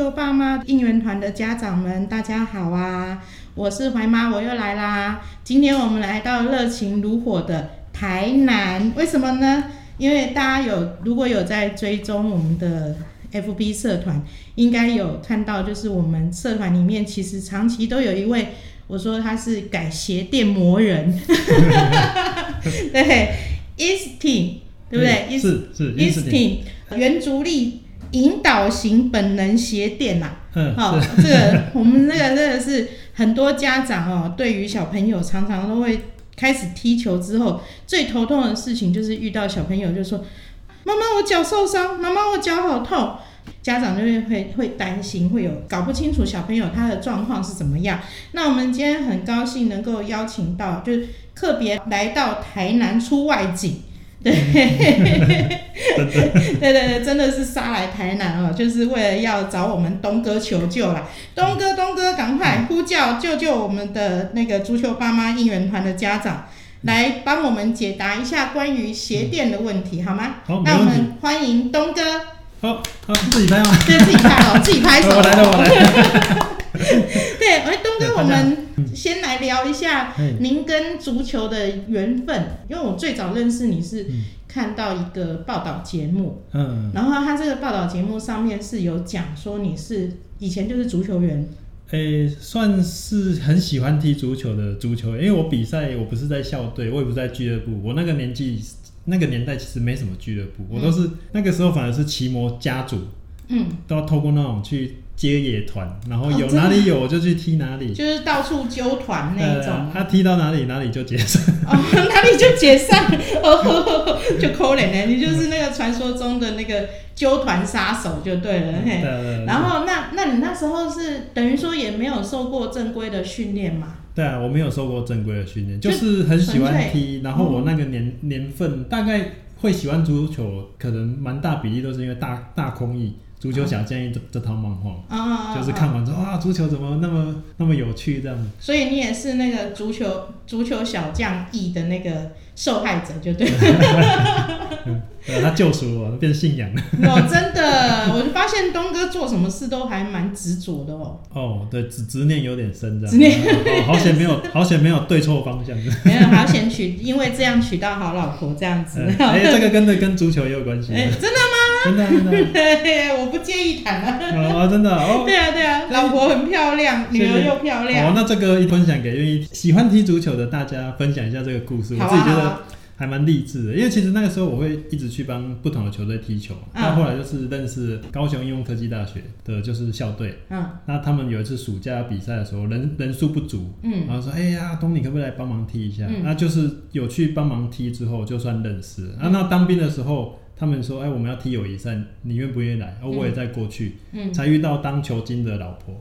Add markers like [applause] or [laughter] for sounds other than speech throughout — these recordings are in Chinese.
球爸妈应援团的家长们，大家好啊！我是怀妈，我又来啦。今天我们来到热情如火的台南，为什么呢？因为大家有如果有在追踪我们的 FB 社团，应该有看到，就是我们社团里面其实长期都有一位，我说他是改鞋垫魔人，[laughs] 对，Eastin，对不对？是是 Eastin，原足力引导型本能鞋垫呐。嗯，好，这个我们那个真的是很多家长哦，对于小朋友常常都会。开始踢球之后，最头痛的事情就是遇到小朋友就说：“妈妈，我脚受伤，妈妈，我脚好痛。”家长就会会会担心，会有搞不清楚小朋友他的状况是怎么样。那我们今天很高兴能够邀请到，就是特别来到台南出外景。[laughs] 对，对对对，真的是杀来台南哦，就是为了要找我们东哥求救啦。东哥，东哥，赶快呼叫救救我们的那个足球爸妈应援团的家长，来帮我们解答一下关于鞋垫的问题，好吗？好，那我们欢迎东哥。好，好，自己拍吗？对，自己拍哦，自己拍手。[laughs] 我来了，我来了。[laughs] [laughs] 对，哎，东哥，我们先来聊一下您跟足球的缘分。因为我最早认识你是看到一个报道节目，嗯，然后他这个报道节目上面是有讲说你是以前就是足球员，诶，算是很喜欢踢足球的足球员。因为我比赛我不是在校队，我也不在俱乐部，我那个年纪那个年代其实没什么俱乐部，我都是那个时候反而是骑摩家族，嗯，都要透过那种去。接野团，然后有哪里有我就去踢哪里，就是到处揪团那种。他踢到哪里，哪里就解散。哦，哪里就解散，哦，就扣脸呢。你就是那个传说中的那个揪团杀手就对了。嘿，然后那那你那时候是等于说也没有受过正规的训练嘛？对啊，我没有受过正规的训练，就是很喜欢踢。然后我那个年年份大概会喜欢足球，可能蛮大比例都是因为大大空翼。足球小建议这这套漫画，就是看完之后啊，足球怎么那么那么有趣这样。所以你也是那个足球足球小将 E 的那个受害者，就对。[laughs] 他救赎我，变信仰了。[laughs] 哦，真的，我就发现东哥做什么事都还蛮执着的哦。哦，对，执执念有点深，这样。执念，哦好险没有，[laughs] 好险没有对错方向。没有，好险娶，因为这样娶到好老婆这样子。哎，这个跟的跟足球也有关系。哎，真的吗？真的真的。[laughs] 我不介意谈啊。哦，真的哦。对啊对啊，老婆很漂亮，女儿又漂亮。哦，那这个分享给愿意喜欢踢足球的大家分享一下这个故事，我自己觉得。还蛮励志的，因为其实那个时候我会一直去帮不同的球队踢球，那后来就是认识高雄应用科技大学的，就是校队。嗯，那他们有一次暑假比赛的时候，人人数不足，嗯，然后说，哎呀，东你可不可以来帮忙踢一下？那就是有去帮忙踢之后，就算认识。啊，那当兵的时候，他们说，哎，我们要踢友谊赛，你愿不愿意来？哦，我也在过去，嗯，才遇到当球精的老婆。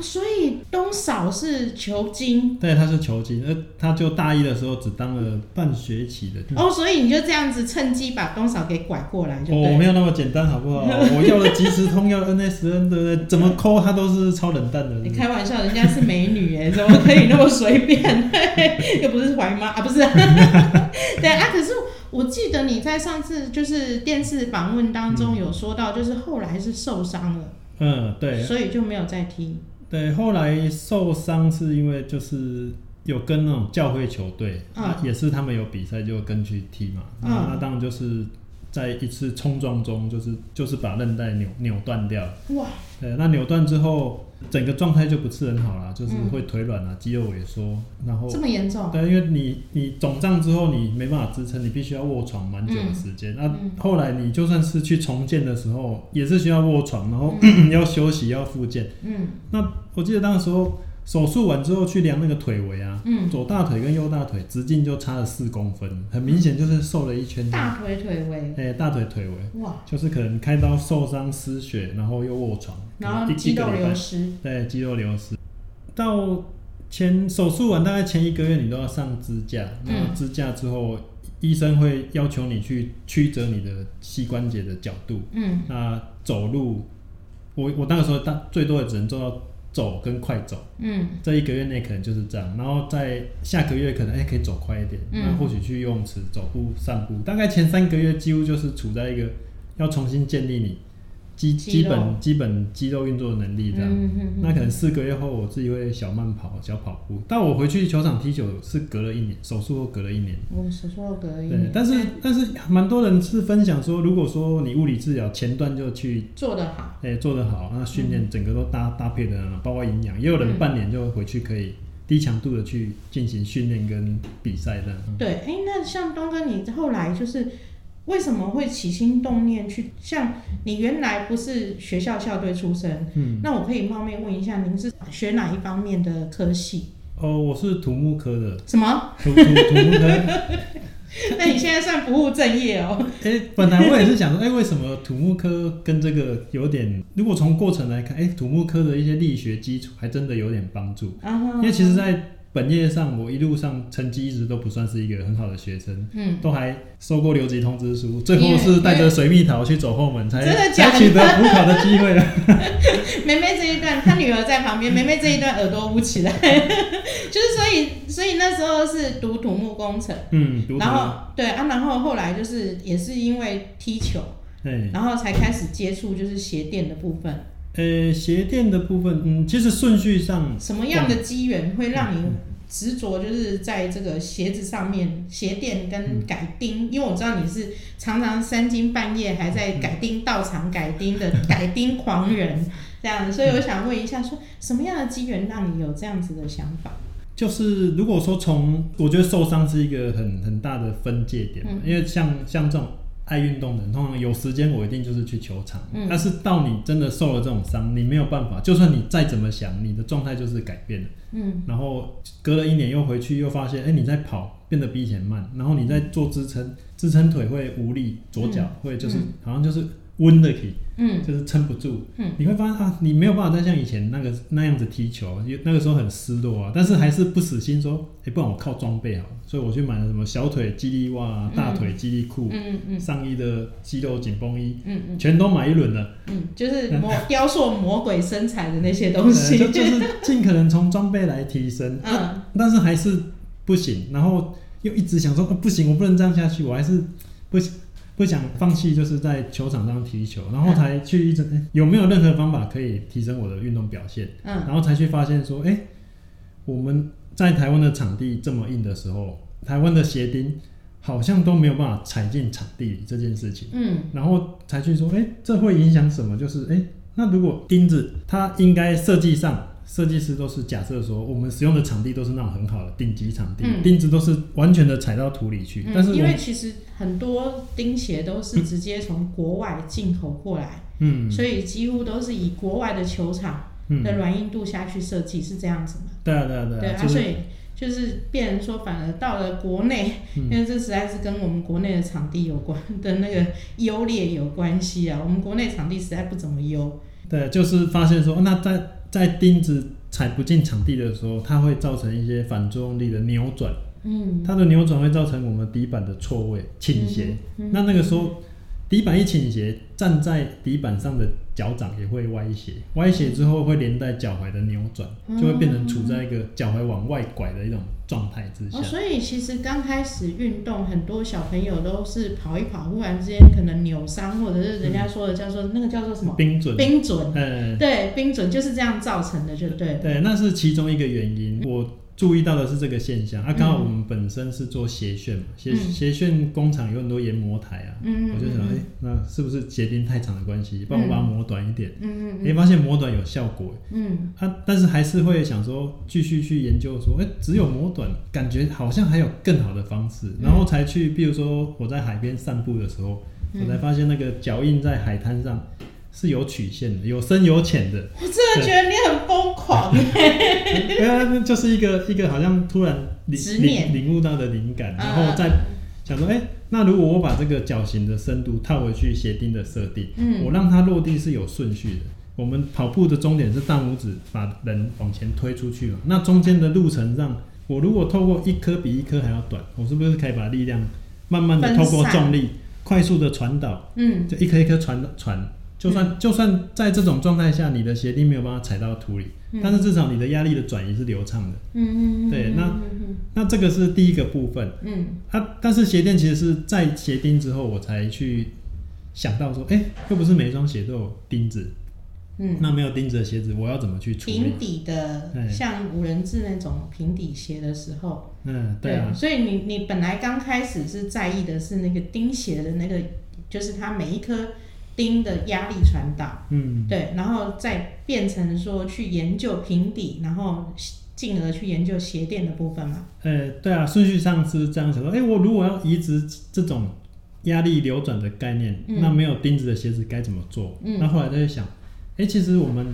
所以东嫂是球精，对，他是球精，呃，他就大一的时候只当了半学期的。哦，所以你就这样子趁机把东嫂给拐过来，就哦，没有那么简单，好不好？我要了即时通，要 NSN，对不对？怎么抠他都是超冷淡的。你开玩笑，人家是美女哎，怎么可以那么随便？[laughs] 又不是怀妈啊，不是。[laughs] 对啊，可是我记得你在上次就是电视访问当中有说到，就是后来是受伤了。嗯，对。所以就没有再踢。对，后来受伤是因为就是有跟那种教会球队，啊，也是他们有比赛就跟去踢嘛，那那当然就是在一次冲撞中，就是就是把韧带扭扭断掉。哇！对，那扭断之后。整个状态就不是很好了，就是会腿软啊，肌肉萎缩，然后这么严重？对，因为你你肿胀之后，你没办法支撑，你必须要卧床蛮久的时间。那后来你就算是去重建的时候，也是需要卧床，然后 [clears throat] 要休息，要复健。嗯，那我记得那时候手术完之后去量那个腿围啊，嗯，左大腿跟右大腿直径就差了四公分，很明显就是瘦了一圈。大腿腿围，哎，大腿腿围，哇，就是可能开刀受伤失血，然后又卧床，然后肌肉流失，对，肌肉流失。到前手术完大概前一个月，你都要上支架，那支架之后，医生会要求你去曲折你的膝关节的角度，嗯，那走路，我我那个时候大最多也只能做到。走跟快走，嗯，这一个月内可能就是这样，然后在下个月可能哎可以走快一点，那或许去游泳池走步散步，大概前三个月几乎就是处在一个要重新建立你。基基本基本肌肉运作的能力这样，那可能四个月后我自己会小慢跑、小跑步。但我回去球场踢球是隔了一年，手术后隔了一年。我手术后隔了一年。对，但是但是蛮多人是分享说，如果说你物理治疗前段就去做得好，哎，做得好，那训练整个都搭搭配的，包括营养，也有人半年就回去可以低强度的去进行训练跟比赛这样。对，哎，那像东哥，你后来就是。为什么会起心动念去？像你原来不是学校校队出身，嗯，那我可以冒昧问一下，您是学哪一方面的科系？哦，我是土木科的。什么？土土土木科？[laughs] 那你现在算不务正业哦。[laughs] 哎，本来我也是想说，哎，为什么土木科跟这个有点？如果从过程来看，哎，土木科的一些力学基础还真的有点帮助。因为其实，在本业上，我一路上成绩一直都不算是一个很好的学生，嗯，都还收过留级通知书，最后是带着水蜜桃去走后门，才才取得补考的机会。梅梅 [laughs] 这一段，她女儿在旁边，梅梅这一段耳朵捂起来，[laughs] 就是所以，所以那时候是读土木工程，嗯，然后对啊，然后后来就是也是因为踢球，对，然后才开始接触就是鞋垫的部分。呃，鞋垫的部分，嗯，其实顺序上，什么样的机缘会让你执着，就是在这个鞋子上面鞋垫跟改钉？因为我知道你是常常三更半夜还在改钉到场改钉的改钉狂人，这样，所以我想问一下，说什么样的机缘让你有这样子的想法？就是如果说从，我觉得受伤是一个很很大的分界点，因为像像这种。爱运动的人，通常有时间我一定就是去球场。嗯，但是到你真的受了这种伤，你没有办法，就算你再怎么想，你的状态就是改变了。嗯，然后隔了一年又回去，又发现，哎，你在跑变得比以前慢，然后你在做支撑，支撑腿会无力，左脚会就是好像就是。温的体，嗯，就是撑不住，嗯，你会发现啊，你没有办法再像以前那个那样子踢球，因为那个时候很失落啊，但是还是不死心，说，哎，不然我靠装备啊，所以我去买了什么小腿肌力袜、大腿肌力裤，嗯嗯，上衣的肌肉紧绷衣，嗯嗯，全都买一轮了，嗯，就是魔雕塑魔鬼身材的那些东西，[laughs] 就就是尽可能从装备来提升，嗯，但是还是不行，然后又一直想说，不行，我不能这样下去，我还是不行。不想放弃，就是在球场上踢球，然后才去一直有没有任何方法可以提升我的运动表现？嗯，然后才去发现说，哎，我们在台湾的场地这么硬的时候，台湾的鞋钉好像都没有办法踩进场地里这件事情。嗯，然后才去说，哎，这会影响什么？就是，哎，那如果钉子它应该设计上。设计师都是假设说，我们使用的场地都是那种很好的顶级场地，钉子都是完全的踩到土里去。但是因为其实很多钉鞋都是直接从国外进口过来，嗯，所以几乎都是以国外的球场的软硬度下去设计，是这样子吗？对啊，对啊，对啊。所以就是变成说，反而到了国内，因为这实在是跟我们国内的场地有关的那个优劣有关系啊。我们国内场地实在不怎么优。对，就是发现说，那在。在钉子踩不进场地的时候，它会造成一些反作用力的扭转。嗯，它的扭转会造成我们底板的错位倾斜。那那个时候。底板一倾斜，站在底板上的脚掌也会歪斜，歪斜之后会连带脚踝的扭转，就会变成处在一个脚踝往外拐的一种状态之下。所以其实刚开始运动，很多小朋友都是跑一跑，忽然之间可能扭伤，或者是人家说的叫做那个叫做什么冰准，冰准，嗯，对，冰准就是这样造成的，就对。对，那是其中一个原因。我。注意到的是这个现象。啊，刚好我们本身是做鞋楦嘛，鞋鞋楦工厂有很多研磨台啊，我就想，哎，那是不是鞋钉太长的关系，帮我把它磨短一点？嗯嗯，哎，发现磨短有效果，嗯，啊，但是还是会想说继续去研究，说，哎，只有磨短，感觉好像还有更好的方式，然后才去，比如说我在海边散步的时候，我才发现那个脚印在海滩上。是有曲线的，有深有浅的。我真的觉得你很疯狂对啊，[laughs] 那就是一个一个好像突然领领领悟到的灵感，然后再想说，哎，那如果我把这个脚型的深度套回去鞋钉的设定，嗯，我让它落地是有顺序的。我们跑步的终点是大拇指把人往前推出去嘛，那中间的路程上，我如果透过一颗比一颗还要短，我是不是可以把力量慢慢的透过重力快速的传导？嗯，就一颗一颗传传。就算就算在这种状态下，你的鞋钉没有办法踩到土里，但是至少你的压力的转移是流畅的。嗯嗯嗯。对，那那这个是第一个部分。嗯。它但是鞋垫其实是在鞋钉之后，我才去想到说，哎，又不是每一双鞋都有钉子。嗯。那没有钉子的鞋子，我要怎么去处理？平底的，像五人制那种平底鞋的时候。嗯，对啊。所以你你本来刚开始是在意的是那个钉鞋的那个，就是它每一颗。钉的压力传导，嗯，对，然后再变成说去研究平底，然后进而去研究鞋垫的部分嘛。呃，对啊，顺序上是这样想说，哎，我如果要移植这种压力流转的概念，那没有钉子的鞋子该怎么做？那后来在想，哎，其实我们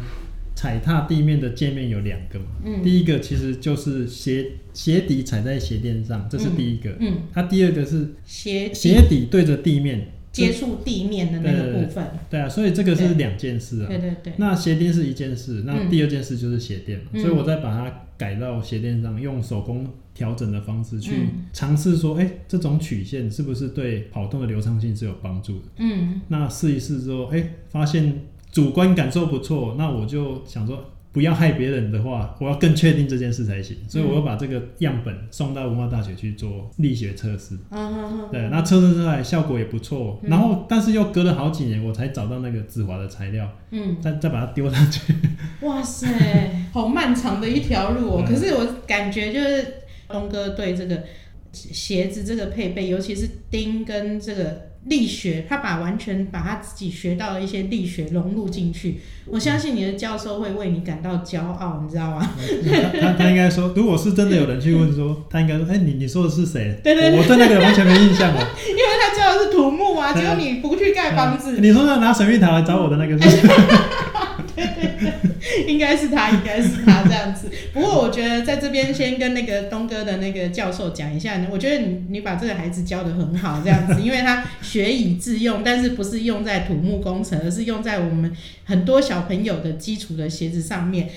踩踏地面的界面有两个嘛，嗯，第一个其实就是鞋鞋底踩在鞋垫上，这是第一个，嗯，它第二个是鞋鞋底对着地面。接触地面的那个部分，对啊，所以这个是两件事啊。对对对。那鞋垫是一件事，那第二件事就是鞋垫，所以我再把它改到鞋垫上，用手工调整的方式去尝试说，哎，这种曲线是不是对跑动的流畅性是有帮助的？嗯。那试一试之后，哎，发现主观感受不错，那我就想说。不要害别人的话，我要更确定这件事才行，所以我要把这个样本送到文化大学去做力学测试。嗯对，那测试出来效果也不错，然后但是又隔了好几年，我才找到那个自华的材料。嗯。再再把它丢上去。[laughs] 哇塞，好漫长的一条路哦！可是我感觉就是东哥对这个鞋子这个配备，尤其是钉跟这个。力学，他把完全把他自己学到的一些力学融入进去，我相信你的教授会为你感到骄傲，你知道吗？[laughs] 他他应该说，如果是真的有人去问说，他应该说，哎，你你说的是谁？对对对，我对那个完全没印象了。因为他教的是土木啊，只有你不去盖房子。你说要拿神谕塔来找我的那个是？[laughs] [laughs] 应该是他，应该是他这样子。不过我觉得在这边先跟那个东哥的那个教授讲一下，我觉得你你把这个孩子教的很好，这样子，因为他学以致用，但是不是用在土木工程，而是用在我们很多小朋友的基础的鞋子上面。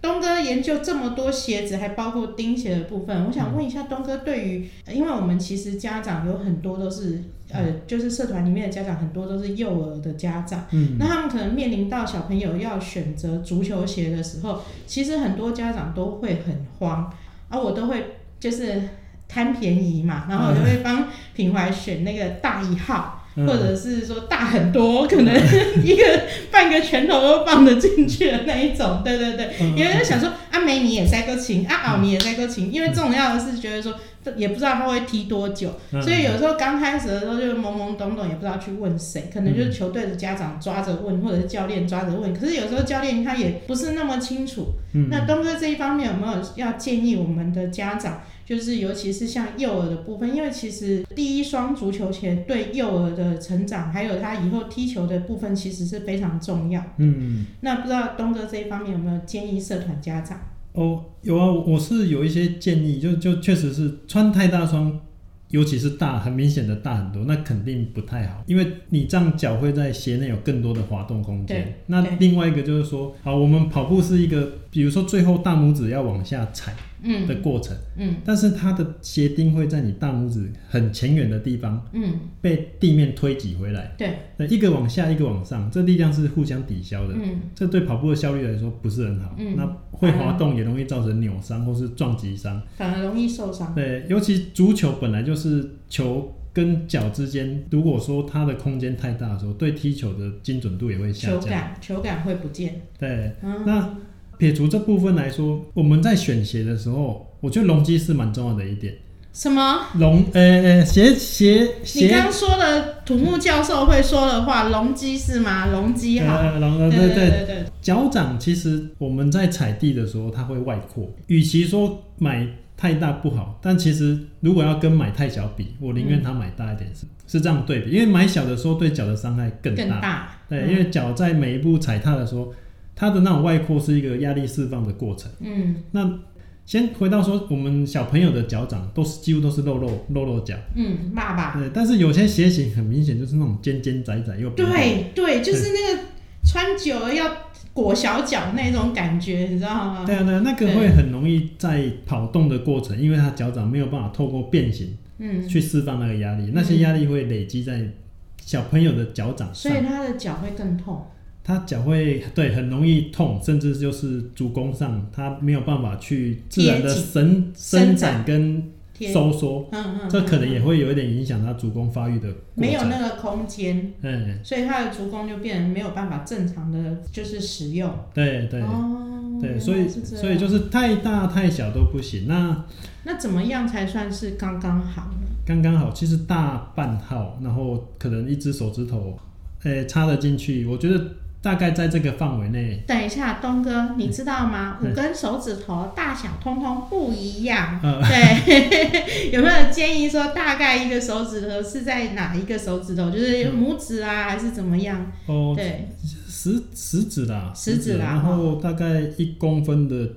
东哥研究这么多鞋子，还包括钉鞋的部分。我想问一下东哥，对于，因为我们其实家长有很多都是，呃，就是社团里面的家长很多都是幼儿的家长，嗯，那他们可能面临到小朋友要选择足球鞋的时候，其实很多家长都会很慌，而我都会就是贪便宜嘛，然后我就会帮品怀选那个大一号。或者是说大很多，可能 [laughs] 一个半个拳头都放得进去的那一种，对对对。因为想说阿美你也塞个琴，阿敖你也塞个琴，因为重要的是觉得说也不知道他会踢多久，所以有时候刚开始的时候就懵懵懂懂，也不知道去问谁，可能就是球队的家长抓着问，或者是教练抓着问。可是有时候教练他也不是那么清楚。那东哥这一方面有没有要建议我们的家长？就是，尤其是像幼儿的部分，因为其实第一双足球鞋对幼儿的成长，还有他以后踢球的部分，其实是非常重要。嗯，那不知道东哥这一方面有没有建议社团家长？哦，有啊，我是有一些建议，就就确实是穿太大双。尤其是大，很明显的大很多，那肯定不太好，因为你这样脚会在鞋内有更多的滑动空间。那另外一个就是说，好，我们跑步是一个，比如说最后大拇指要往下踩的过程，嗯，但是它的鞋钉会在你大拇指很前远的地方，嗯，被地面推挤回来。对，那一个往下，一个往上，这力量是互相抵消的。嗯，这对跑步的效率来说不是很好。嗯，那会滑动也容易造成扭伤或是撞击伤，反而容易受伤。对，尤其足球本来就是。是球跟脚之间，如果说它的空间太大的时候，对踢球的精准度也会下降，球感球感会不见。对，那撇除这部分来说，我们在选鞋的时候，我觉得容积是蛮重要的一点。什么容？呃呃，鞋鞋鞋。你刚说的土木教授会说的话，容积是吗？容积好。隆对对对对。脚掌其实我们在踩地的时候，它会外扩。与其说买太大不好。但其实如果要跟买太小比，我宁愿它买大一点，是是这样对比。因为买小的时候对脚的伤害更更大。对，因为脚在每一步踩踏的时候，它的那种外扩是一个压力释放的过程。嗯，那先回到说，我们小朋友的脚掌都是几乎都是肉肉肉肉脚。嗯，爸爸。对，但是有些鞋型很明显就是那种尖尖窄窄又对对，就是那个穿久了要。裹小脚那种感觉，你知道吗？对啊，对，那个会很容易在跑动的过程，因为他脚掌没有办法透过变形，嗯，去释放那个压力，那些压力会累积在小朋友的脚掌上，所以他的脚会更痛。他脚会对很容易痛，甚至就是足弓上，他没有办法去自然的伸伸展跟。收缩，嗯嗯，这可能也会有一点影响他足弓发育的，没有那个空间，嗯，所以他的足弓就变成没有办法正常的就是使用，对对，对，所以所以就是太大太小都不行，那那怎么样才算是刚刚好呢？刚刚好，其实大半号，然后可能一只手指头，诶插得进去，我觉得。大概在这个范围内。等一下，东哥，你知道吗？五根手指头大小通通不一样。对，[laughs] 有没有建议说大概一个手指头是在哪一个手指头？就是拇指啊，还是怎么样？哦，对，食食指啦，食指啦，然后大概一公分的。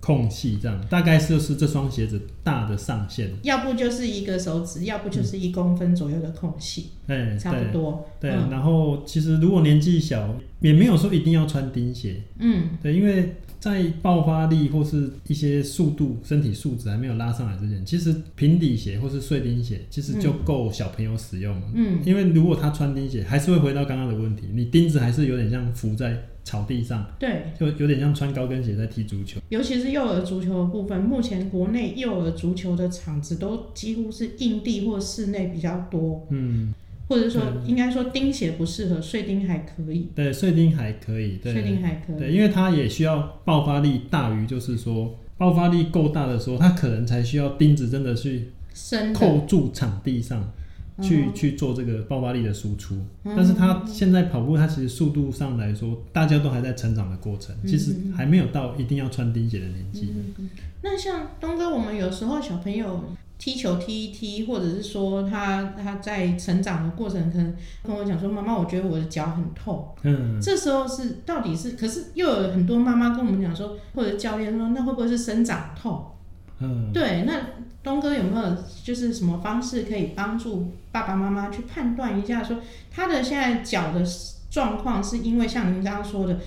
空隙这样，大概就是这双鞋子大的上限。要不就是一个手指，要不就是一公分左右的空隙。哎，差不多。对，然后其实如果年纪小，也没有说一定要穿钉鞋。嗯，对，因为在爆发力或是一些速度、身体素质还没有拉上来之前，其实平底鞋或是碎钉鞋其实就够小朋友使用了。嗯，因为如果他穿钉鞋，还是会回到刚刚的问题，你钉子还是有点像浮在。草地上，对，就有点像穿高跟鞋在踢足球。尤其是幼儿足球的部分，目前国内幼儿足球的场子都几乎是硬地或室内比较多。嗯，或者说应该说钉鞋不适合，碎钉还可以。对，碎钉还可以。对碎钉还可以。对，因为它也需要爆发力大于，就是说爆发力够大的时候，它可能才需要钉子真的去扣住场地上。去去做这个爆发力的输出，但是他现在跑步，他其实速度上来说，大家都还在成长的过程，其实还没有到一定要穿钉鞋的年纪。那像东哥，我们有时候小朋友踢球踢一踢，或者是说他他在成长的过程，可能跟我讲说：“妈妈，我觉得我的脚很痛。”嗯，这时候是到底是？可是又有很多妈妈跟我们讲说，或者教练说：“那会不会是生长痛？”嗯，对，那东哥有没有就是什么方式可以帮助爸爸妈妈去判断一下，说他的现在脚的状况是因为像您刚刚说的，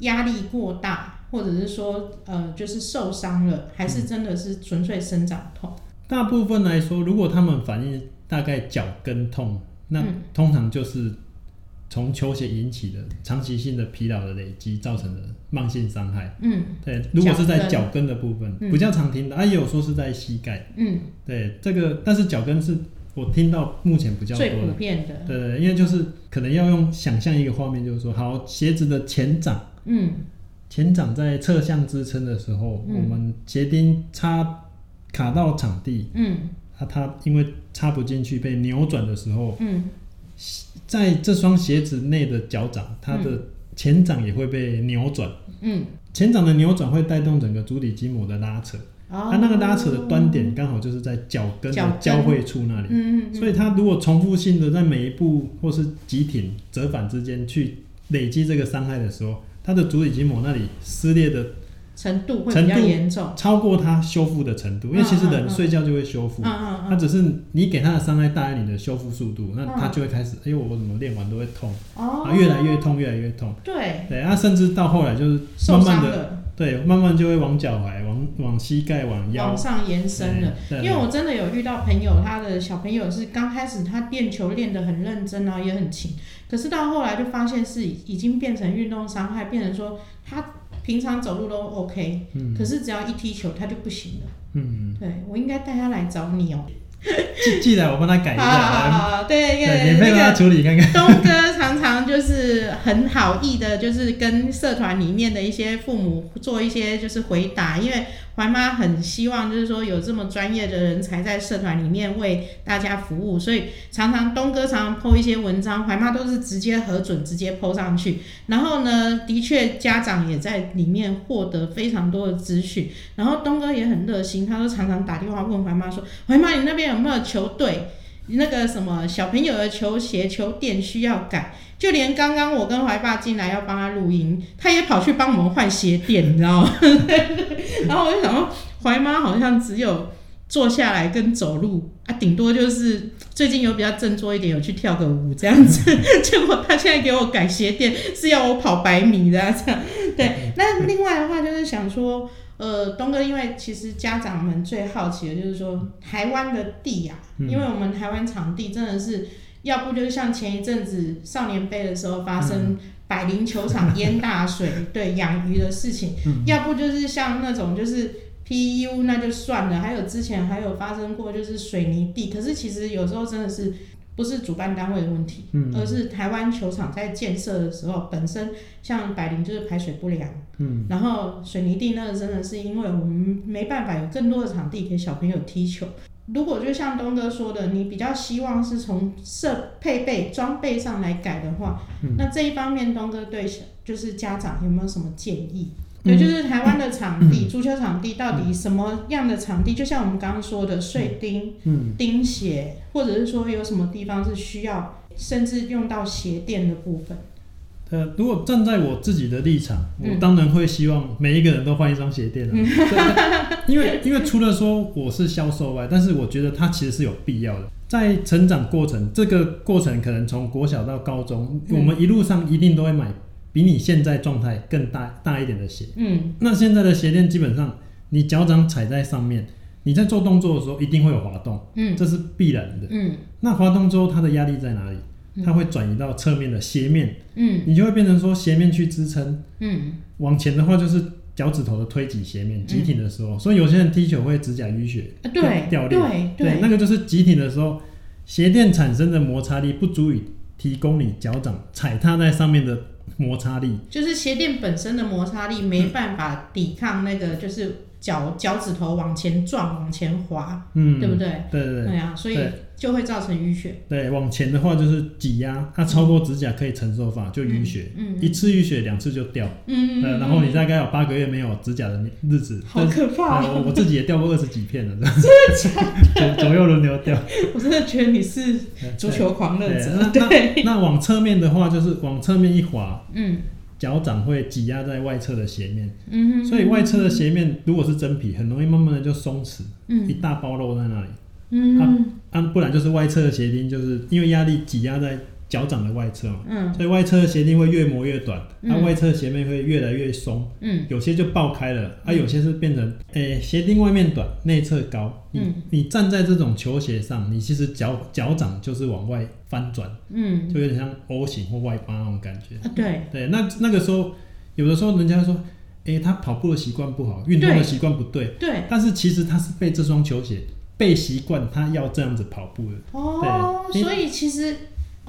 压力过大，或者是说呃就是受伤了，还是真的是纯粹生长痛？大部分来说，如果他们反应大概脚跟痛，那通常就是。从球鞋引起的长期性的疲劳的累积造成的慢性伤害。嗯，对，如果是在脚跟的部分，比较常听的，啊，也有说是在膝盖。嗯，对，这个，但是脚跟是我听到目前比较最普遍的。对对，因为就是可能要用想象一个画面，就是说，好，鞋子的前掌，嗯，前掌在侧向支撑的时候，我们鞋钉插卡到场地，嗯，啊，它因为插不进去被扭转的时候，嗯。在这双鞋子内的脚掌，它的前掌也会被扭转。嗯，前掌的扭转会带动整个足底筋膜的拉扯。它那个拉扯的端点刚好就是在脚跟的交汇处那里。嗯嗯。所以它如果重复性的在每一步或是急停折返之间去累积这个伤害的时候，它的足底筋膜那里撕裂的。程度会比较严重，超过它修复的程度，因为其实人睡觉就会修复，它只是你给它的伤害大于你的修复速度，那它就会开始，哎呦，我怎么练完都会痛，啊，越来越痛，越来越痛，对，对，它甚至到后来就是慢慢的，对，慢慢就会往脚踝、往往膝盖、往腰。往上延伸了。因为我真的有遇到朋友，他的小朋友是刚开始他练球练得很认真啊，也很勤，可是到后来就发现是已经变成运动伤害，变成说他。平常走路都 OK，可是只要一踢球他就不行了。嗯，对我应该带他来找你哦。记记得我帮他改一下。好好好，对，免费帮他处理看看。东哥常常。就是很好意的，就是跟社团里面的一些父母做一些就是回答，因为怀妈很希望就是说有这么专业的人才在社团里面为大家服务，所以常常东哥常常 po 一些文章，怀妈都是直接核准直接 po 上去。然后呢，的确家长也在里面获得非常多的资讯，然后东哥也很热心，他都常常打电话问怀妈说：“怀妈，你那边有没有球队？”那个什么小朋友的球鞋、球垫需要改，就连刚刚我跟怀爸进来要帮他录音，他也跑去帮我们换鞋垫，你知道吗？[laughs] 然后我就想说，怀妈好像只有坐下来跟走路啊，顶多就是最近有比较振作一点，有去跳个舞这样子。[laughs] 结果他现在给我改鞋垫，是要我跑百米的这样。对，那另外的话就是想说。呃，东哥，因为其实家长们最好奇的就是说，台湾的地呀，因为我们台湾场地真的是，要不就是像前一阵子少年杯的时候发生百灵球场淹大水，[laughs] 对养鱼的事情，要不就是像那种就是 PU 那就算了，还有之前还有发生过就是水泥地，可是其实有时候真的是。不是主办单位的问题，而是台湾球场在建设的时候，本身像百灵就是排水不良，嗯，然后水泥地那个真的是因为我们没办法有更多的场地给小朋友踢球。如果就像东哥说的，你比较希望是从设配备装备上来改的话，那这一方面东哥对就是家长有没有什么建议？对，就是台湾的场地，足球场地到底什么样的场地？就像我们刚刚说的碎钉、钉鞋，或者是说有什么地方是需要，甚至用到鞋垫的部分。呃，如果站在我自己的立场，我当然会希望每一个人都换一双鞋垫了。因为因为除了说我是销售外，但是我觉得它其实是有必要的。在成长过程，这个过程可能从国小到高中，我们一路上一定都会买。比你现在状态更大大一点的鞋，嗯，那现在的鞋垫基本上你脚掌踩在上面，你在做动作的时候一定会有滑动，嗯，这是必然的，嗯，那滑动之后它的压力在哪里？它会转移到侧面的鞋面，嗯，你就会变成说鞋面去支撑，嗯，往前的话就是脚趾头的推挤鞋面，急停的时候，所以有些人踢球会指甲淤血，对，掉裂，对。对，那个就是急停的时候鞋垫产生的摩擦力不足以提供你脚掌踩踏在上面的。摩擦力。就是鞋垫本身的摩擦力没办法抵抗那个，就是脚脚趾头往前撞、往前滑，嗯，对不对？对对对，对啊，所以就会造成淤血。对，往前的话就是挤压，它超过指甲可以承受法就淤血。嗯，一次淤血，两次就掉。嗯嗯。然后你大概有八个月没有指甲的日子，好可怕。我我自己也掉过二十几片了，真的假的？[laughs] 左右轮流掉。我真的觉得你是足球狂热者。对。那往侧面的话，就是往侧面一滑。嗯，脚掌会挤压在外侧的鞋面，嗯所以外侧的鞋面如果是真皮，很容易慢慢的就松弛，嗯，一大包肉在那里，嗯，啊，不然就是外侧的鞋钉，就是因为压力挤压在。脚掌的外侧嘛，嗯，所以外侧的鞋垫会越磨越短，它外侧鞋面会越来越松，嗯，有些就爆开了，啊，有些是变成，诶，鞋钉外面短，内侧高，嗯，你站在这种球鞋上，你其实脚脚掌就是往外翻转，嗯，就有点像 O 型或外八那种感觉，啊，对，对，那那个时候，有的时候人家说，诶，他跑步的习惯不好，运动的习惯不对，对，但是其实他是被这双球鞋被习惯，他要这样子跑步的，哦，所以其实。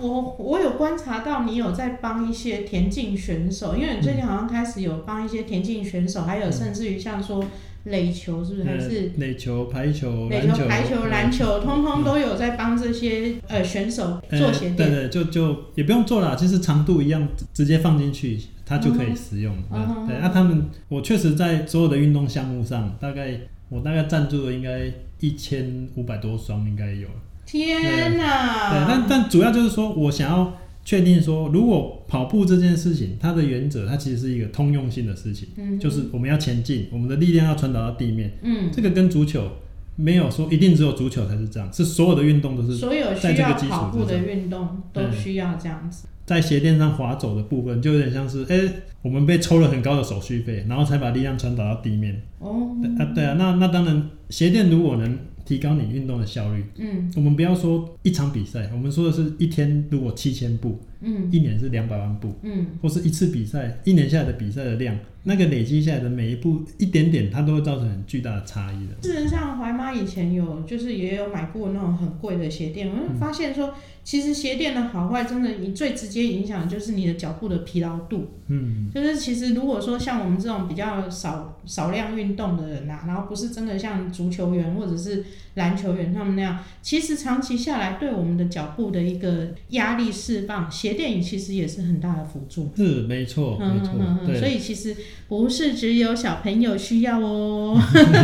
我我有观察到你有在帮一些田径选手，因为你最近好像开始有帮一些田径选手，还有甚至于像说垒球，是不是？还是垒球、排球、垒球、排球、篮球，通通都有在帮这些呃选手做鞋垫。对对，就就也不用做了，其实长度一样，直接放进去它就可以使用。对，那他们我确实在所有的运动项目上，大概我大概赞助了应该一千五百多双，应该有。天哪！对，但但主要就是说，我想要确定说，如果跑步这件事情，它的原则，它其实是一个通用性的事情，嗯，就是我们要前进，我们的力量要传导到地面，嗯，这个跟足球没有说一定只有足球才是这样，是所有的运动都是，所有需要跑步的运动都需要这样子，在鞋垫上滑走的部分，就有点像是，哎，我们被抽了很高的手续费，然后才把力量传导到地面，哦，啊，对啊，那那当然，鞋垫如果能。提高你运动的效率。嗯，我们不要说一场比赛，我们说的是一天如果七千步，嗯，一年是两百万步，嗯，或是一次比赛，一年下来的比赛的量，那个累积下来的每一步一点点，它都会造成很巨大的差异的。事实上，怀妈以前有就是也有买过那种很贵的鞋垫，我发现说。其实鞋垫的好坏，真的你最直接影响的就是你的脚步的疲劳度。嗯，就是其实如果说像我们这种比较少少量运动的人呐，然后不是真的像足球员或者是篮球员他们那样，其实长期下来对我们的脚步的一个压力释放，鞋垫其实也是很大的辅助。是没错，没错。所以其实不是只有小朋友需要哦，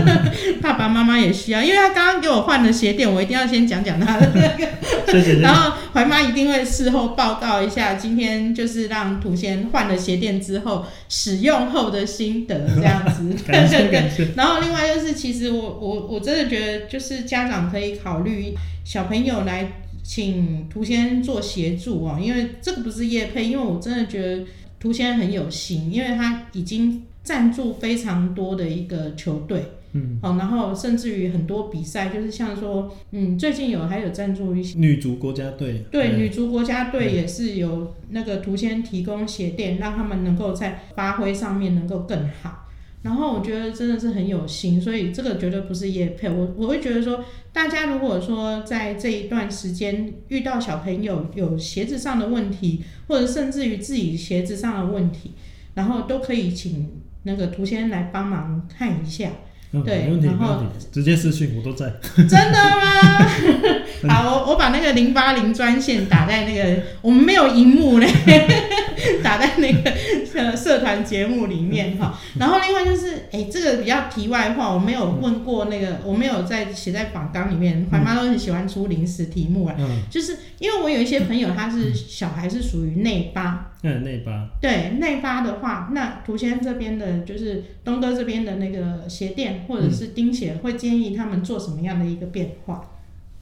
[laughs] 爸爸妈妈也需要。因为他刚刚给我换了鞋垫，我一定要先讲讲他的那个，[laughs] 然后。怀妈一定会事后报告一下，今天就是让土仙换了鞋垫之后使用后的心得这样子。[laughs] 对对对。然后另外就是，其实我我我真的觉得，就是家长可以考虑小朋友来请涂先做协助哦，因为这个不是叶配，因为我真的觉得涂先很有心，因为他已经赞助非常多的一个球队。嗯，好，然后甚至于很多比赛，就是像说，嗯，最近有还有赞助一些女足国家队，对，女足国家队也是有那个图先提供鞋垫，让他们能够在发挥上面能够更好。然后我觉得真的是很有心，所以这个绝对不是叶配。我我会觉得说，大家如果说在这一段时间遇到小朋友有鞋子上的问题，或者甚至于自己鞋子上的问题，然后都可以请那个涂先来帮忙看一下。对，然后直接私讯我都在。真的吗？[laughs] 好，我我把那个零八零专线打在那个，我们没有荧幕嘞，[laughs] 打在那个社社团节目里面哈。然后另外就是，哎，这个比较题外话，我没有问过那个，我没有在写在榜纲里面。怀妈都很喜欢出临时题目啊，就是因为我有一些朋友，他是小孩是属于内八。嗯，内八。对内八的话，那涂先这边的，就是东哥这边的那个鞋垫或者是钉鞋，会建议他们做什么样的一个变化？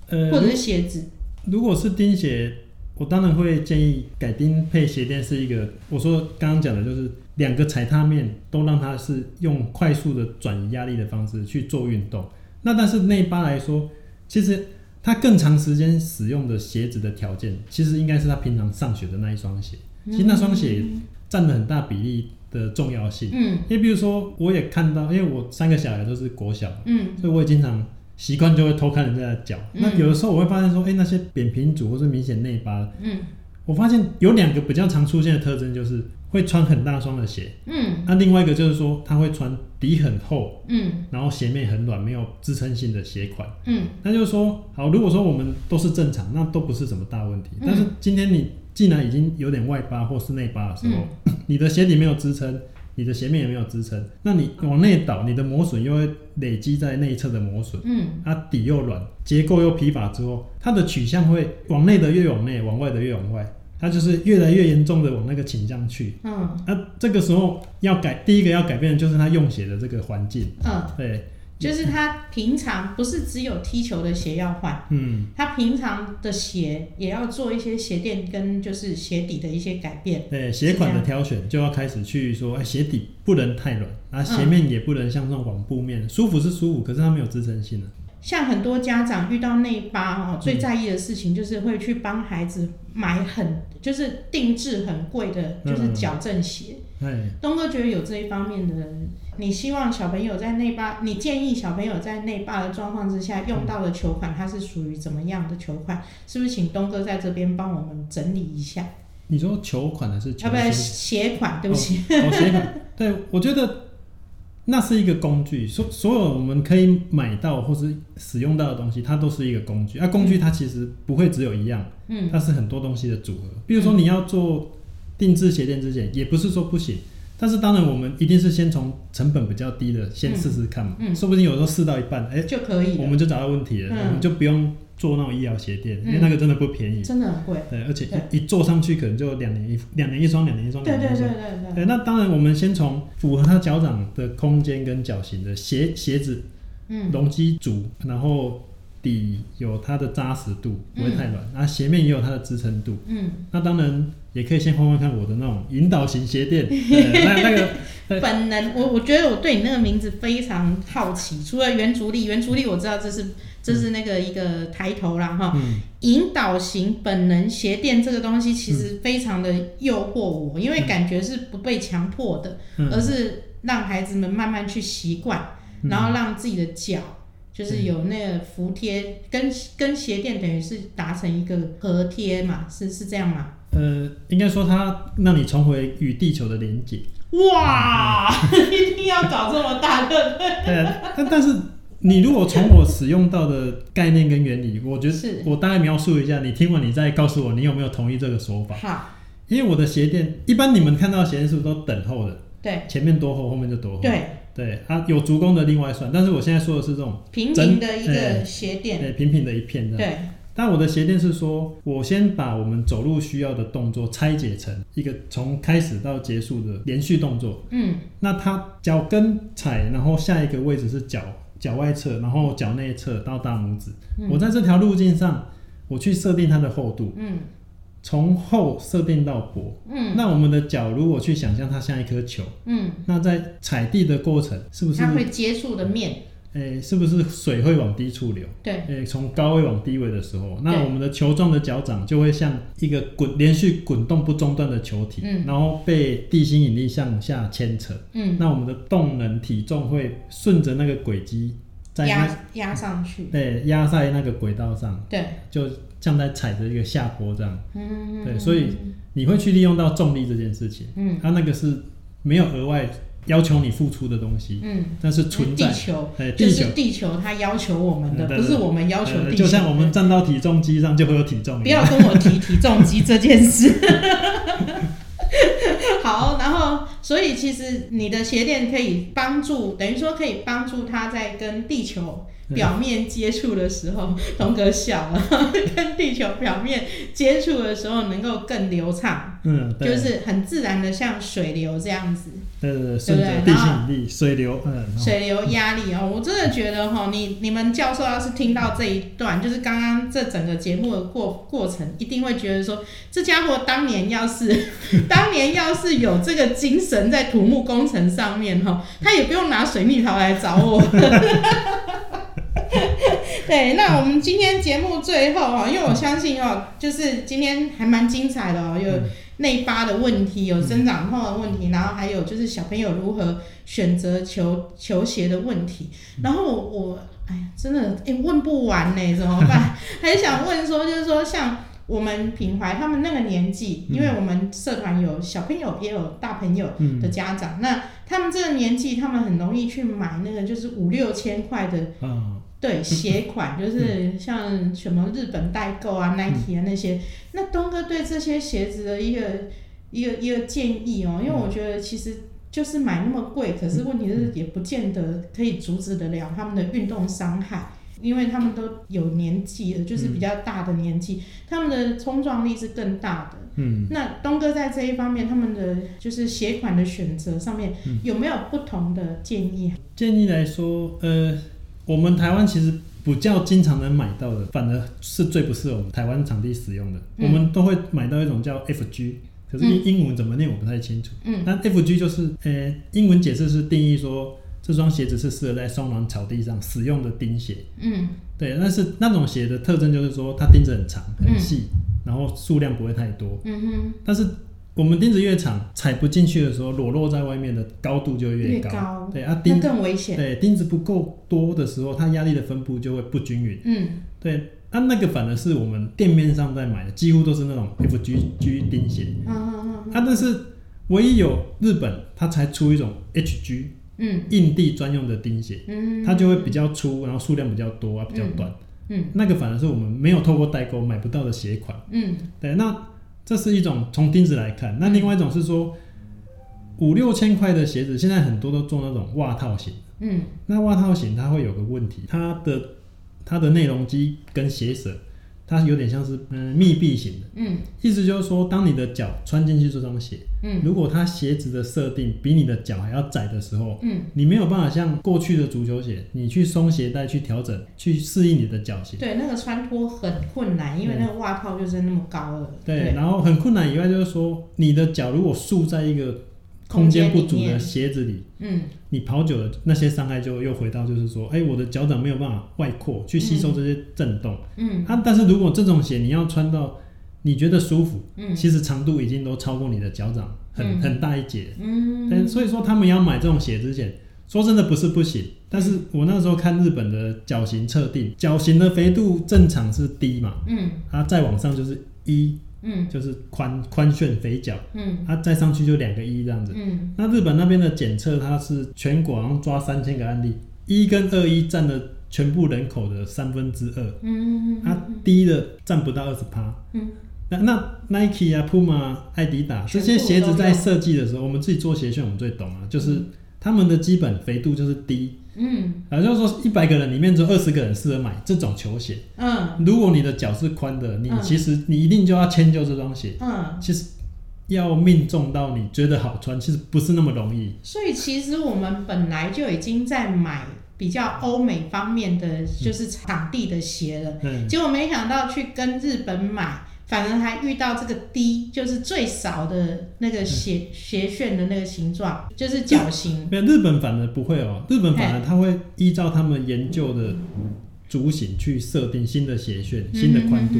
呃，或者是鞋子。如果是钉鞋，我当然会建议改钉配鞋垫是一个。我说刚刚讲的就是两个踩踏面都让它是用快速的转移压力的方式去做运动。那但是内八来说，其实它更长时间使用的鞋子的条件，其实应该是他平常上学的那一双鞋。其实那双鞋占了很大比例的重要性。嗯，因为比如说，我也看到，因为我三个小孩都是国小，嗯，所以我也经常习惯就会偷看人家的脚。那有的时候我会发现说，哎，那些扁平足或是明显内八，嗯，我发现有两个比较常出现的特征，就是会穿很大双的鞋，嗯，那另外一个就是说他会穿底很厚，嗯，然后鞋面很软，没有支撑性的鞋款，嗯，那就是说，好，如果说我们都是正常，那都不是什么大问题。但是今天你。既然已经有点外八或是内八的时候，你的鞋底没有支撑，你的鞋面也没有支撑，那你往内倒，你的磨损又会累积在内侧的磨损，嗯，它底又软，结构又疲乏之后，它的取向会往内的越往内，往外的越往外，它就是越来越严重的往那个倾向去，嗯，那这个时候要改，第一个要改变的就是它用鞋的这个环境，嗯，对。就是他平常不是只有踢球的鞋要换，嗯，他平常的鞋也要做一些鞋垫跟就是鞋底的一些改变。对，鞋款的挑选就要开始去说，哎，鞋底不能太软，啊，鞋面也不能像这种网布面，舒服是舒服，可是它没有支撑性的。像很多家长遇到内八哦，最在意的事情就是会去帮孩子买很就是定制很贵的，就是矫正鞋。东哥觉得有这一方面的，你希望小朋友在内八，你建议小朋友在内八的状况之下用到的球款，它是属于怎么样的球款？是不是请东哥在这边帮我们整理一下？你说球款还是？啊，不，鞋款，对不起。哦，鞋款。[laughs] 对，我觉得那是一个工具，所所有我们可以买到或是使用到的东西，它都是一个工具。啊，工具它其实不会只有一样，嗯，它是很多东西的组合。比如说你要做。定制鞋垫之前也不是说不行，但是当然我们一定是先从成本比较低的先试试看嘛，说不定有时候试到一半，哎，就可以，我们就找到问题了，我们就不用做那种医疗鞋垫，因为那个真的不便宜，真的很贵，对，而且一坐上去可能就两年一两年一双，两年一双，对对对对对，那当然我们先从符合他脚掌的空间跟脚型的鞋鞋子，嗯，容积足，然后。底有它的扎实度，不会太软，然后鞋面也有它的支撑度。嗯，那当然也可以先换换看我的那种引导型鞋垫。[laughs] 那那个本能，我我觉得我对你那个名字非常好奇。除了圆足力，圆足力我知道这是这是那个一个抬头啦哈。引导型本能鞋垫这个东西其实非常的诱惑我，因为感觉是不被强迫的，而是让孩子们慢慢去习惯，然后让自己的脚。就是有那个服帖，跟跟鞋垫等于是达成一个合贴嘛，是是这样吗？呃，应该说它让你重回与地球的连接。哇，一定要搞这么大个？对，[laughs] 但但是你如果从我使用到的概念跟原理，我觉得我大概描述一下，你听完你再告诉我你有没有同意这个说法。好，因为我的鞋垫一般你们看到鞋垫是不是都等厚的？对，前面多厚，后面就多厚。对。对，它有足弓的另外算，但是我现在说的是这种平平的一个鞋垫，对，平平的一片这样。对，但我的鞋垫是说，我先把我们走路需要的动作拆解成一个从开始到结束的连续动作。嗯，那它脚跟踩，然后下一个位置是脚脚外侧，然后脚内侧到大拇指。我在这条路径上，我去设定它的厚度。嗯。从厚设定到薄，嗯，那我们的脚如果去想象它像一颗球，嗯，那在踩地的过程是不是它会接触的面？诶，是不是水会往低处流？对，诶，从高位往低位的时候，那我们的球状的脚掌就会像一个滚连续滚动不中断的球体，嗯，然后被地心引力向下牵扯，嗯，那我们的动能体重会顺着那个轨迹压压上去，对，压在那个轨道上，对，就。像在踩着一个下坡这样，对，所以你会去利用到重力这件事情，嗯，它那个是没有额外要求你付出的东西，嗯，但是存在，地球，哎，地球，地球它要求我们的，不是我们要求地球，就像我们站到体重机上就会有体重，不要跟我提体重机这件事。[laughs] 好，然后所以其实你的鞋垫可以帮助，等于说可以帮助它在跟地球。表面接触的时候，[laughs] 东哥笑了。[laughs] 跟地球表面接触的时候，能够更流畅，嗯，就是很自然的，像水流这样子。对对对，顺着地心引力，水流，嗯，水流压力哦，我真的觉得哈，你你们教授要是听到这一段，就是刚刚这整个节目的过过程，一定会觉得说，这家伙当年要是 [laughs] 当年要是有这个精神在土木工程上面哈，他也不用拿水蜜桃来找我。[laughs] 对，那我们今天节目最后哈，因为我相信哦，就是今天还蛮精彩的哦，有内八的问题，有生长痛的问题，然后还有就是小朋友如何选择球球鞋的问题。然后我，哎呀，真的哎问不完呢，怎么办？[laughs] 很想问说，就是说像我们品怀他们那个年纪，因为我们社团有小朋友也有大朋友的家长，那他们这个年纪，他们很容易去买那个就是五六千块的。对鞋款就是像什么日本代购啊、Nike 啊那些，那东哥对这些鞋子的一个一个一个建议哦，因为我觉得其实就是买那么贵，可是问题是也不见得可以阻止得了他们的运动伤害，因为他们都有年纪了，就是比较大的年纪，他们的冲撞力是更大的。嗯，那东哥在这一方面，他们的就是鞋款的选择上面有没有不同的建议？建议来说，呃。我们台湾其实不叫经常能买到的，反而是最不适合我们台湾场地使用的。我们都会买到一种叫 FG，可是英英文怎么念我不太清楚。嗯，那 FG 就是呃，英文解释是定义说这双鞋子是适合在松软草地上使用的钉鞋。嗯，对，但是那种鞋的特征就是说它钉子很长很细，然后数量不会太多。嗯哼，但是。我们钉子越长，踩不进去的时候，裸露在外面的高度就越高。对啊，钉更危险。对，钉子不够多的时候，它压力的分布就会不均匀。嗯，对，啊，那个反而是我们店面上在买的，几乎都是那种 FGG 钉鞋。嗯嗯嗯。啊，但是唯一有日本，它才出一种 HG，嗯，硬地专用的钉鞋。嗯它就会比较粗，然后数量比较多啊，比较短。嗯。那个反而是我们没有透过代购买不到的鞋款。嗯。对，那。这是一种从钉子来看，那另外一种是说五六千块的鞋子，现在很多都做那种袜套型。嗯，那袜套型它会有个问题，它的它的内容机跟鞋舌它有点像是嗯密闭型的，嗯，意思就是说，当你的脚穿进去这双鞋，嗯，如果它鞋子的设定比你的脚还要窄的时候，嗯，你没有办法像过去的足球鞋，你去松鞋带去调整，去适应你的脚型。对，那个穿脱很困难，因为那个袜套就是那么高了。对，然后很困难以外，就是说你的脚如果束在一个。空间不足的鞋子里，嗯，你跑久了，那些伤害就又回到，就是说，哎，我的脚掌没有办法外扩去吸收这些震动，嗯，啊，但是如果这种鞋你要穿到你觉得舒服，嗯，其实长度已经都超过你的脚掌很很大一截，嗯，但所以说他们要买这种鞋之前，说真的不是不行，但是我那时候看日本的脚型测定，脚型的肥度正常是 D 嘛，嗯，它再往上就是一。嗯，就是宽宽楦肥脚，嗯，它再上去就两个一这样子，嗯，那日本那边的检测，它是全国好像抓三千个案例，一跟二一占了全部人口的三分之二，嗯，它低的占不到二十趴，嗯，那那 Nike 啊、Puma、艾迪达这些鞋子在设计的时候，我们自己做鞋楦，我们最懂啊，就是他们的基本肥度就是低。嗯，啊，就是说一百个人里面只有二十个人适合买这种球鞋。嗯，如果你的脚是宽的，你其实你一定就要迁就这双鞋。嗯，其实要命中到你觉得好穿，其实不是那么容易。所以其实我们本来就已经在买比较欧美方面的就是场地的鞋了，结果没想到去跟日本买。反而还遇到这个低，就是最少的那个斜斜旋的那个形状，就是角形。没有日本反而不会哦，日本反而他会依照他们研究的足型去设定新的斜旋、新的宽度。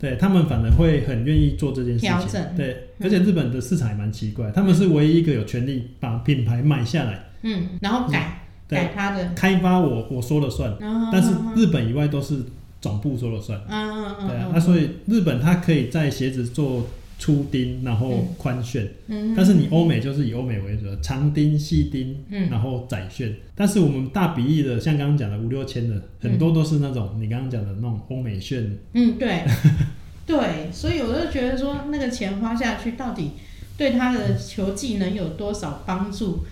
对他们反而会很愿意做这件事情。调整。对，而且日本的市场也蛮奇怪，他们是唯一一个有权利把品牌买下来，嗯，然后改改它的开发，我我说了算。但是日本以外都是。总部说了算，嗯嗯嗯，对啊，那所以日本它可以在鞋子做粗钉，然后宽楦，嗯，但是你欧美就是以欧美为主，长钉、细钉，嗯，然后窄楦，但是我们大比例的，像刚刚讲的五六千的，很多都是那种你刚刚讲的那种欧美楦，嗯，对，[laughs] 对，所以我就觉得说那个钱花下去，到底对他的球技能有多少帮助？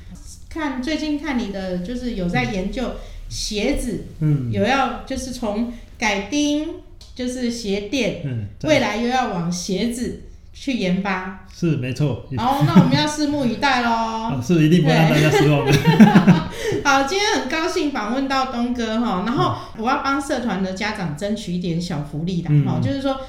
看最近看你的就是有在研究鞋子，嗯，有要就是从。改钉就是鞋垫，嗯，未来又要往鞋子去研发，是没错。哦，那我们要拭目以待喽。[laughs] 是一定不会让大家失望的。[laughs] 好，今天很高兴访问到东哥哈，然后我要帮社团的家长争取一点小福利的哈，就是说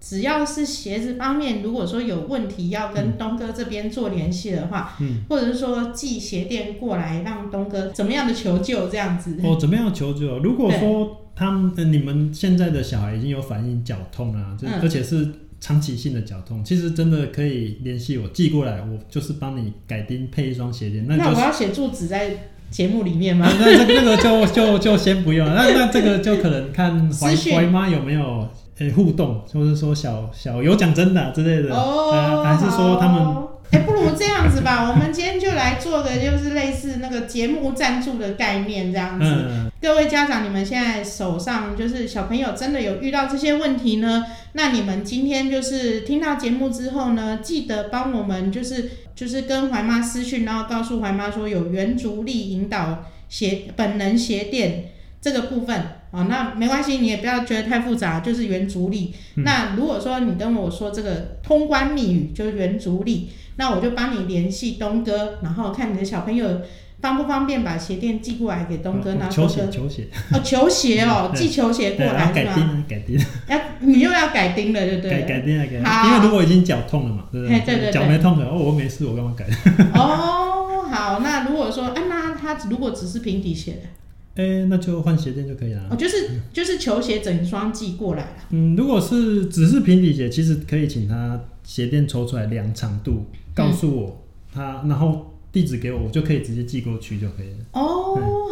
只要是鞋子方面，如果说有问题要跟东哥这边做联系的话，嗯，或者是说寄鞋垫过来让东哥怎么样的求救这样子。哦，怎么样求救？如果说。他们，你们现在的小孩已经有反应脚痛啊，就而且是长期性的脚痛，其实真的可以联系我寄过来，我就是帮你改钉配一双鞋垫。那那我要写住址在节目里面吗？那这那个就就就先不用，那那这个就可能看怀怀妈有没有诶互动，或是说小小有奖真的之类的，哦，还是说他们。哎，不如这样子吧，[laughs] 我们今天就来做个就是类似那个节目赞助的概念这样子。各位家长，你们现在手上就是小朋友真的有遇到这些问题呢？那你们今天就是听到节目之后呢，记得帮我们就是就是跟怀妈私讯，然后告诉怀妈说有圆足力引导鞋本能鞋垫这个部分。哦，那没关系，你也不要觉得太复杂，就是圆足力。那如果说你跟我说这个通关密语就是圆足力。那我就帮你联系东哥，然后看你的小朋友方不方便把鞋垫寄过来给东哥。拿球鞋，球鞋哦，球鞋哦，寄球鞋过来是吧？改钉，改钉。要你又要改钉了，对不对？改改钉了，改。好。因为如果已经脚痛了嘛，对不对？对对对。脚没痛了，哦，我没事，我干嘛改？[laughs] 哦，好，那如果说，哎，那他如果只是平底鞋，哎，那就换鞋垫就可以了。哦，就是就是球鞋整双寄过来了。嗯，如果是只是平底鞋，其实可以请他鞋垫抽出来量长度。告诉我他，然后地址给我，我就可以直接寄过去就可以了。哦，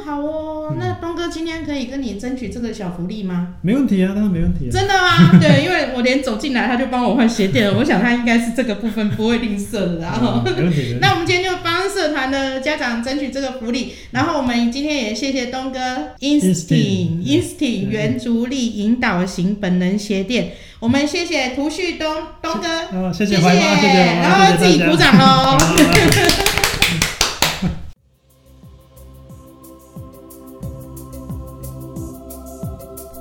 好哦，那东哥今天可以跟你争取这个小福利吗？没问题啊，当然没问题。真的吗？[laughs] 对，因为我连走进来他就帮我换鞋垫了，我想他应该是这个部分不会吝啬的。然后，没问题。那我们今天就帮社团的家长争取这个福利，然后我们今天也谢谢东哥 Instinct Instinct 原足力引导型本能鞋垫。我们谢谢涂旭东东哥，谢谢，谢谢，然后自己鼓掌哦。[laughs] [laughs]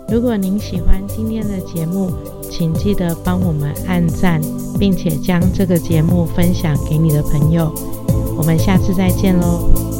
如果您喜欢今天的节目，请记得帮我们按赞，并且将这个节目分享给你的朋友。我们下次再见喽。